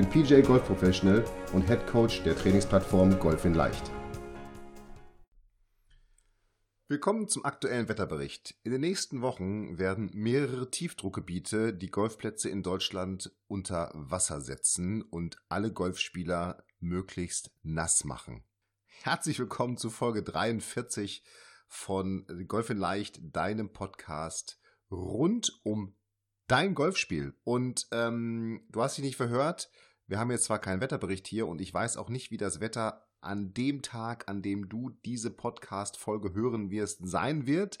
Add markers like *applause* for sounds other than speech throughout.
bin PJ Golf Professional und Head Coach der Trainingsplattform Golf in Leicht. Willkommen zum aktuellen Wetterbericht. In den nächsten Wochen werden mehrere Tiefdruckgebiete die Golfplätze in Deutschland unter Wasser setzen und alle Golfspieler möglichst nass machen. Herzlich willkommen zu Folge 43 von Golf in Leicht, deinem Podcast rund um dein Golfspiel. Und ähm, du hast dich nicht verhört. Wir haben jetzt zwar keinen Wetterbericht hier und ich weiß auch nicht, wie das Wetter an dem Tag, an dem du diese Podcast-Folge hören wirst, sein wird.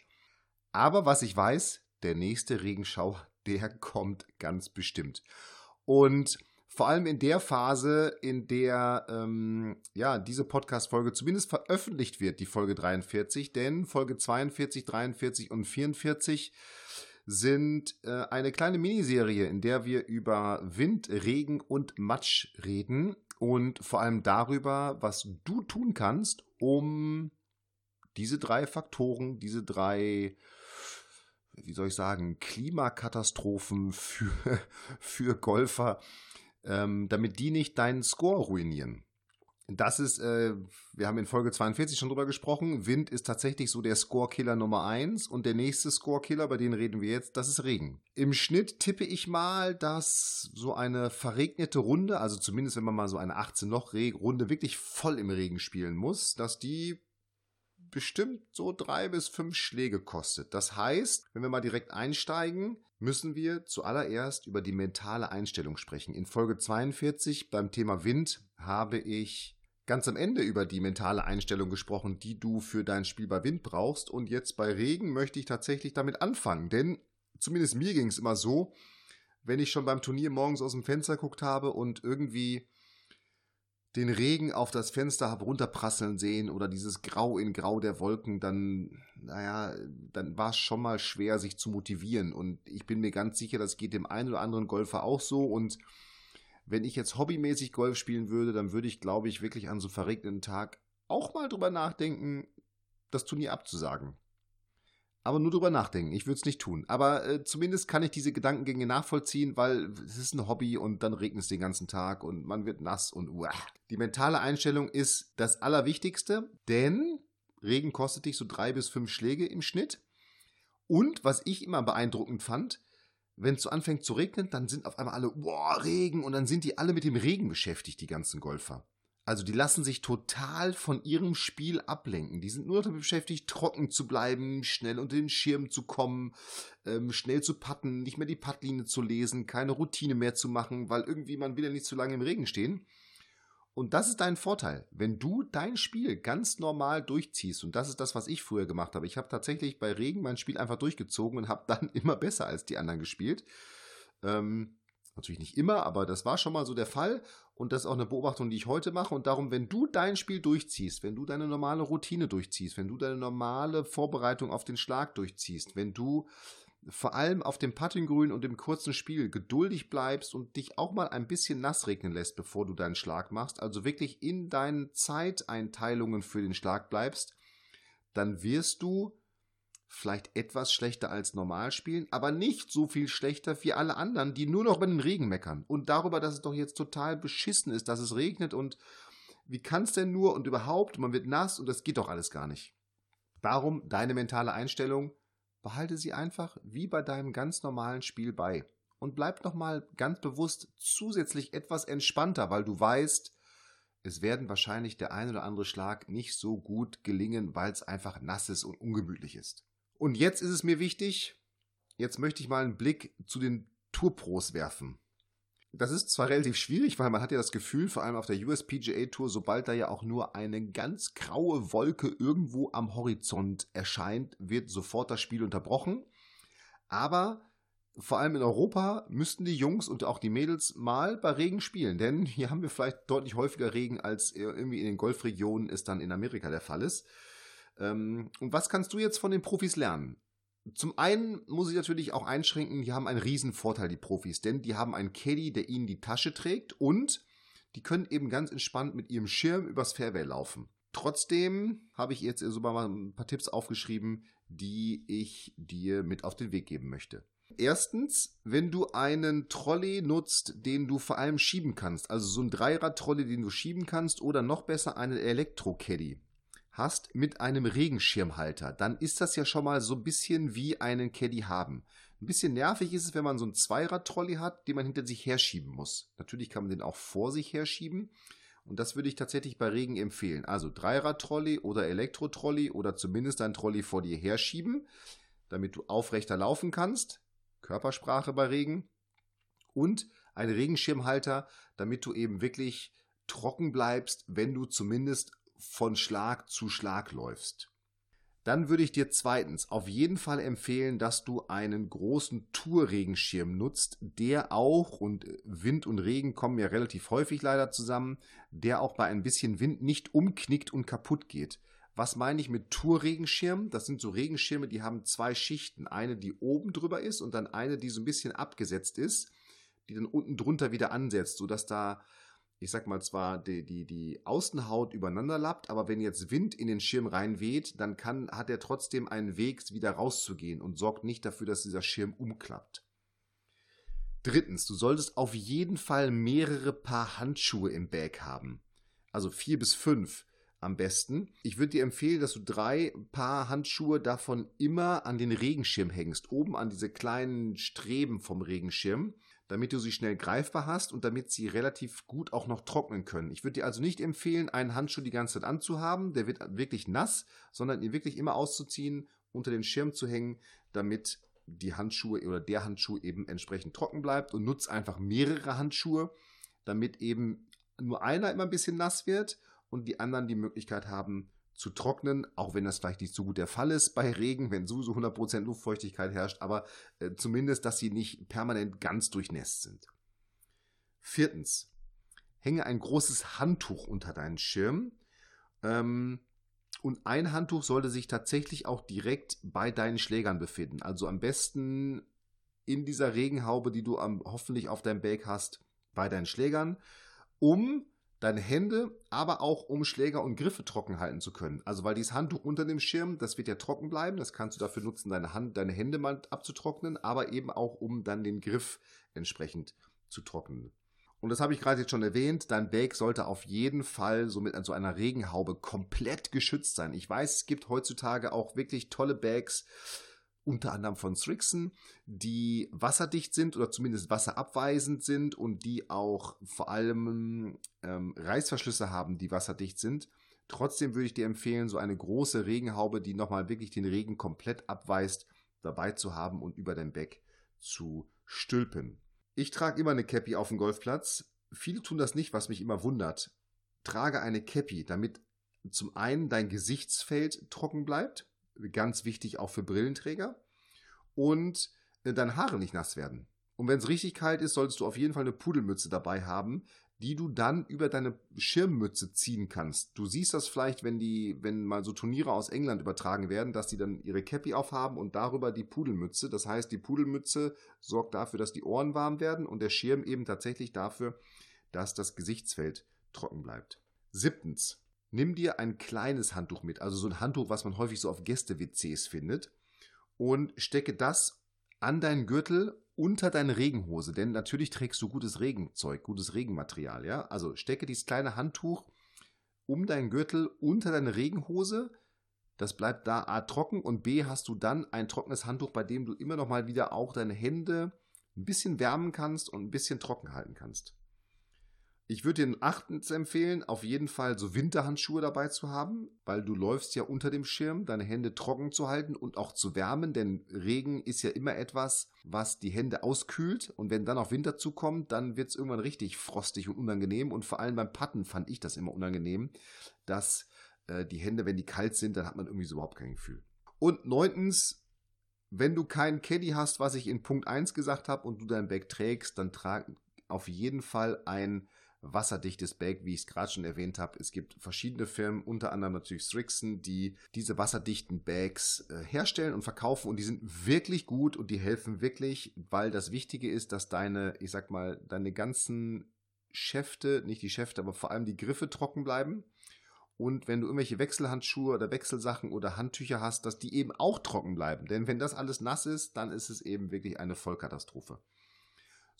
Aber was ich weiß, der nächste Regenschau, *laughs* der kommt ganz bestimmt. Und vor allem in der Phase, in der ähm, ja diese Podcast-Folge zumindest veröffentlicht wird, die Folge 43, denn Folge 42, 43 und 44 sind äh, eine kleine Miniserie, in der wir über Wind, Regen und Matsch reden und vor allem darüber, was du tun kannst, um diese drei Faktoren, diese drei, wie soll ich sagen, Klimakatastrophen für, *laughs* für Golfer, ähm, damit die nicht deinen Score ruinieren. Das ist, äh, wir haben in Folge 42 schon drüber gesprochen, Wind ist tatsächlich so der Scorekiller Nummer 1 und der nächste Scorekiller, bei dem reden wir jetzt, das ist Regen. Im Schnitt tippe ich mal, dass so eine verregnete Runde, also zumindest wenn man mal so eine 18-Loch-Runde wirklich voll im Regen spielen muss, dass die bestimmt so drei bis fünf Schläge kostet. Das heißt, wenn wir mal direkt einsteigen, müssen wir zuallererst über die mentale Einstellung sprechen. In Folge 42 beim Thema Wind habe ich ganz am Ende über die mentale Einstellung gesprochen, die du für dein Spiel bei Wind brauchst. Und jetzt bei Regen möchte ich tatsächlich damit anfangen. Denn zumindest mir ging es immer so, wenn ich schon beim Turnier morgens aus dem Fenster geguckt habe und irgendwie den Regen auf das Fenster habe runterprasseln sehen oder dieses Grau in Grau der Wolken, dann, naja, dann war es schon mal schwer, sich zu motivieren. Und ich bin mir ganz sicher, das geht dem einen oder anderen Golfer auch so. Und wenn ich jetzt hobbymäßig Golf spielen würde, dann würde ich, glaube ich, wirklich an so verregneten Tag auch mal drüber nachdenken, das Turnier abzusagen. Aber nur drüber nachdenken. Ich würde es nicht tun. Aber äh, zumindest kann ich diese Gedankengänge nachvollziehen, weil es ist ein Hobby und dann regnet es den ganzen Tag und man wird nass und uah. Die mentale Einstellung ist das Allerwichtigste, denn Regen kostet dich so drei bis fünf Schläge im Schnitt. Und was ich immer beeindruckend fand, wenn es so anfängt zu regnen, dann sind auf einmal alle, boah, Regen, und dann sind die alle mit dem Regen beschäftigt, die ganzen Golfer. Also die lassen sich total von ihrem Spiel ablenken. Die sind nur damit beschäftigt, trocken zu bleiben, schnell unter den Schirm zu kommen, ähm, schnell zu patten, nicht mehr die Puttlinie zu lesen, keine Routine mehr zu machen, weil irgendwie man will ja nicht zu lange im Regen stehen. Und das ist dein Vorteil, wenn du dein Spiel ganz normal durchziehst. Und das ist das, was ich früher gemacht habe. Ich habe tatsächlich bei Regen mein Spiel einfach durchgezogen und habe *laughs* dann immer besser als die anderen gespielt. Ähm, natürlich nicht immer, aber das war schon mal so der Fall. Und das ist auch eine Beobachtung, die ich heute mache. Und darum, wenn du dein Spiel durchziehst, wenn du deine normale Routine durchziehst, wenn du deine normale Vorbereitung auf den Schlag durchziehst, wenn du vor allem auf dem Puttinggrün und im kurzen Spiel geduldig bleibst und dich auch mal ein bisschen nass regnen lässt, bevor du deinen Schlag machst, also wirklich in deinen Zeiteinteilungen für den Schlag bleibst, dann wirst du vielleicht etwas schlechter als normal spielen, aber nicht so viel schlechter wie alle anderen, die nur noch über den Regen meckern und darüber, dass es doch jetzt total beschissen ist, dass es regnet und wie kann es denn nur und überhaupt, man wird nass und das geht doch alles gar nicht. Darum deine mentale Einstellung, behalte sie einfach wie bei deinem ganz normalen Spiel bei. Und bleib nochmal ganz bewusst zusätzlich etwas entspannter, weil du weißt, es werden wahrscheinlich der ein oder andere Schlag nicht so gut gelingen, weil es einfach nass ist und ungemütlich ist. Und jetzt ist es mir wichtig, jetzt möchte ich mal einen Blick zu den Tourpros werfen. Das ist zwar relativ schwierig, weil man hat ja das Gefühl, vor allem auf der USPGA Tour, sobald da ja auch nur eine ganz graue Wolke irgendwo am Horizont erscheint, wird sofort das Spiel unterbrochen. Aber vor allem in Europa müssten die Jungs und auch die Mädels mal bei Regen spielen, denn hier haben wir vielleicht deutlich häufiger Regen, als irgendwie in den Golfregionen es dann in Amerika der Fall ist. Ähm, und was kannst du jetzt von den Profis lernen? Zum einen muss ich natürlich auch einschränken, die haben einen riesen Vorteil, die Profis, denn die haben einen Caddy, der ihnen die Tasche trägt und die können eben ganz entspannt mit ihrem Schirm übers Fairway laufen. Trotzdem habe ich jetzt so mal ein paar Tipps aufgeschrieben, die ich dir mit auf den Weg geben möchte. Erstens, wenn du einen Trolley nutzt, den du vor allem schieben kannst, also so ein Dreirad-Trolley, den du schieben kannst, oder noch besser einen Elektro-Caddy hast mit einem Regenschirmhalter, dann ist das ja schon mal so ein bisschen wie einen Caddy haben. Ein bisschen nervig ist es, wenn man so einen Zweirad-Trolley hat, den man hinter sich herschieben muss. Natürlich kann man den auch vor sich herschieben. Und das würde ich tatsächlich bei Regen empfehlen. Also Dreirad-Trolley oder Elektro-Trolley oder zumindest ein Trolley vor dir herschieben, damit du aufrechter laufen kannst. Körpersprache bei Regen. Und ein Regenschirmhalter, damit du eben wirklich trocken bleibst, wenn du zumindest von Schlag zu Schlag läufst. Dann würde ich dir zweitens auf jeden Fall empfehlen, dass du einen großen Tourregenschirm nutzt, der auch, und Wind und Regen kommen ja relativ häufig leider zusammen, der auch bei ein bisschen Wind nicht umknickt und kaputt geht. Was meine ich mit Tourregenschirm? Das sind so Regenschirme, die haben zwei Schichten. Eine, die oben drüber ist und dann eine, die so ein bisschen abgesetzt ist, die dann unten drunter wieder ansetzt, sodass da ich sag mal, zwar die, die, die Außenhaut übereinander lappt, aber wenn jetzt Wind in den Schirm reinweht, dann kann, hat er trotzdem einen Weg, wieder rauszugehen und sorgt nicht dafür, dass dieser Schirm umklappt. Drittens, du solltest auf jeden Fall mehrere Paar Handschuhe im Bag haben. Also vier bis fünf am besten. Ich würde dir empfehlen, dass du drei Paar Handschuhe davon immer an den Regenschirm hängst, oben an diese kleinen Streben vom Regenschirm damit du sie schnell greifbar hast und damit sie relativ gut auch noch trocknen können. Ich würde dir also nicht empfehlen, einen Handschuh die ganze Zeit anzuhaben, der wird wirklich nass, sondern ihn wirklich immer auszuziehen, unter den Schirm zu hängen, damit die Handschuhe oder der Handschuh eben entsprechend trocken bleibt und nutzt einfach mehrere Handschuhe, damit eben nur einer immer ein bisschen nass wird und die anderen die Möglichkeit haben, zu trocknen, auch wenn das vielleicht nicht so gut der Fall ist bei Regen, wenn sowieso 100% Luftfeuchtigkeit herrscht, aber äh, zumindest, dass sie nicht permanent ganz durchnässt sind. Viertens, hänge ein großes Handtuch unter deinen Schirm. Ähm, und ein Handtuch sollte sich tatsächlich auch direkt bei deinen Schlägern befinden. Also am besten in dieser Regenhaube, die du am, hoffentlich auf deinem Bag hast, bei deinen Schlägern, um deine Hände, aber auch um Schläger und Griffe trocken halten zu können. Also weil dieses Handtuch unter dem Schirm, das wird ja trocken bleiben, das kannst du dafür nutzen, deine Hand, deine Hände mal abzutrocknen, aber eben auch um dann den Griff entsprechend zu trocknen. Und das habe ich gerade jetzt schon erwähnt, dein Bag sollte auf jeden Fall so mit so einer Regenhaube komplett geschützt sein. Ich weiß, es gibt heutzutage auch wirklich tolle Bags, unter anderem von Strixen, die wasserdicht sind oder zumindest wasserabweisend sind und die auch vor allem ähm, Reißverschlüsse haben, die wasserdicht sind. Trotzdem würde ich dir empfehlen, so eine große Regenhaube, die nochmal wirklich den Regen komplett abweist, dabei zu haben und über dein Beck zu stülpen. Ich trage immer eine Cappy auf dem Golfplatz. Viele tun das nicht, was mich immer wundert. Trage eine Cappy, damit zum einen dein Gesichtsfeld trocken bleibt ganz wichtig auch für Brillenträger. Und äh, deine Haare nicht nass werden. Und wenn es richtig kalt ist, solltest du auf jeden Fall eine Pudelmütze dabei haben, die du dann über deine Schirmmütze ziehen kannst. Du siehst das vielleicht, wenn die, wenn mal so Turniere aus England übertragen werden, dass die dann ihre Cappy aufhaben und darüber die Pudelmütze. Das heißt, die Pudelmütze sorgt dafür, dass die Ohren warm werden und der Schirm eben tatsächlich dafür, dass das Gesichtsfeld trocken bleibt. Siebtens nimm dir ein kleines Handtuch mit, also so ein Handtuch, was man häufig so auf Gäste-WCs findet, und stecke das an deinen Gürtel unter deine Regenhose, denn natürlich trägst du gutes Regenzeug, gutes Regenmaterial, ja? Also stecke dieses kleine Handtuch um deinen Gürtel unter deine Regenhose. Das bleibt da A trocken und B hast du dann ein trockenes Handtuch, bei dem du immer noch mal wieder auch deine Hände ein bisschen wärmen kannst und ein bisschen trocken halten kannst. Ich würde den achtens empfehlen, auf jeden Fall so Winterhandschuhe dabei zu haben, weil du läufst ja unter dem Schirm, deine Hände trocken zu halten und auch zu wärmen, denn Regen ist ja immer etwas, was die Hände auskühlt und wenn dann auch Winter zukommt, dann wird es irgendwann richtig frostig und unangenehm und vor allem beim Patten fand ich das immer unangenehm, dass äh, die Hände, wenn die kalt sind, dann hat man irgendwie so überhaupt kein Gefühl. Und neuntens, wenn du keinen Caddy hast, was ich in Punkt 1 gesagt habe und du dein Bag trägst, dann trag auf jeden Fall ein wasserdichtes Bag, wie ich es gerade schon erwähnt habe. Es gibt verschiedene Firmen, unter anderem natürlich Strixon, die diese wasserdichten Bags äh, herstellen und verkaufen und die sind wirklich gut und die helfen wirklich, weil das Wichtige ist, dass deine, ich sag mal, deine ganzen Schäfte, nicht die Schäfte, aber vor allem die Griffe trocken bleiben. Und wenn du irgendwelche Wechselhandschuhe oder Wechselsachen oder Handtücher hast, dass die eben auch trocken bleiben. Denn wenn das alles nass ist, dann ist es eben wirklich eine Vollkatastrophe.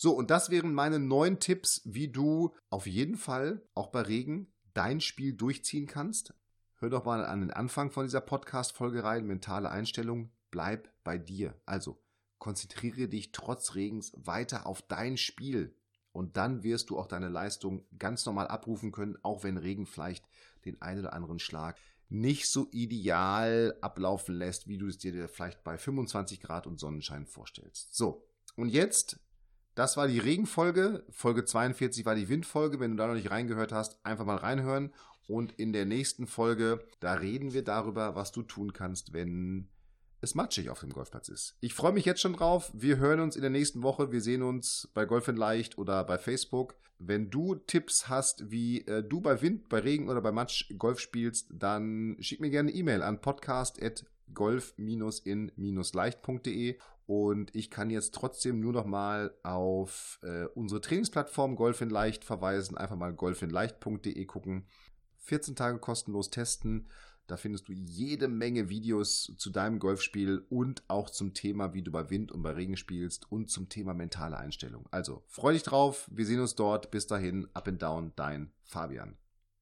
So, und das wären meine neun Tipps, wie du auf jeden Fall auch bei Regen dein Spiel durchziehen kannst. Hör doch mal an den Anfang von dieser Podcast-Folge rein. Mentale Einstellung, bleib bei dir. Also, konzentriere dich trotz Regens weiter auf dein Spiel. Und dann wirst du auch deine Leistung ganz normal abrufen können, auch wenn Regen vielleicht den einen oder anderen Schlag nicht so ideal ablaufen lässt, wie du es dir vielleicht bei 25 Grad und Sonnenschein vorstellst. So, und jetzt das war die Regenfolge. Folge 42 war die Windfolge. Wenn du da noch nicht reingehört hast, einfach mal reinhören. Und in der nächsten Folge, da reden wir darüber, was du tun kannst, wenn es matschig auf dem Golfplatz ist. Ich freue mich jetzt schon drauf. Wir hören uns in der nächsten Woche. Wir sehen uns bei Golf in Leicht oder bei Facebook. Wenn du Tipps hast, wie äh, du bei Wind, bei Regen oder bei Matsch Golf spielst, dann schick mir gerne eine E-Mail an podcast.golf-in-leicht.de und ich kann jetzt trotzdem nur noch mal auf äh, unsere Trainingsplattform Golf in Leicht verweisen. Einfach mal golfinleicht.de gucken. 14 Tage kostenlos testen. Da findest du jede Menge Videos zu deinem Golfspiel und auch zum Thema, wie du bei Wind und bei Regen spielst und zum Thema mentale Einstellung. Also freu dich drauf. Wir sehen uns dort. Bis dahin, up and down, dein Fabian.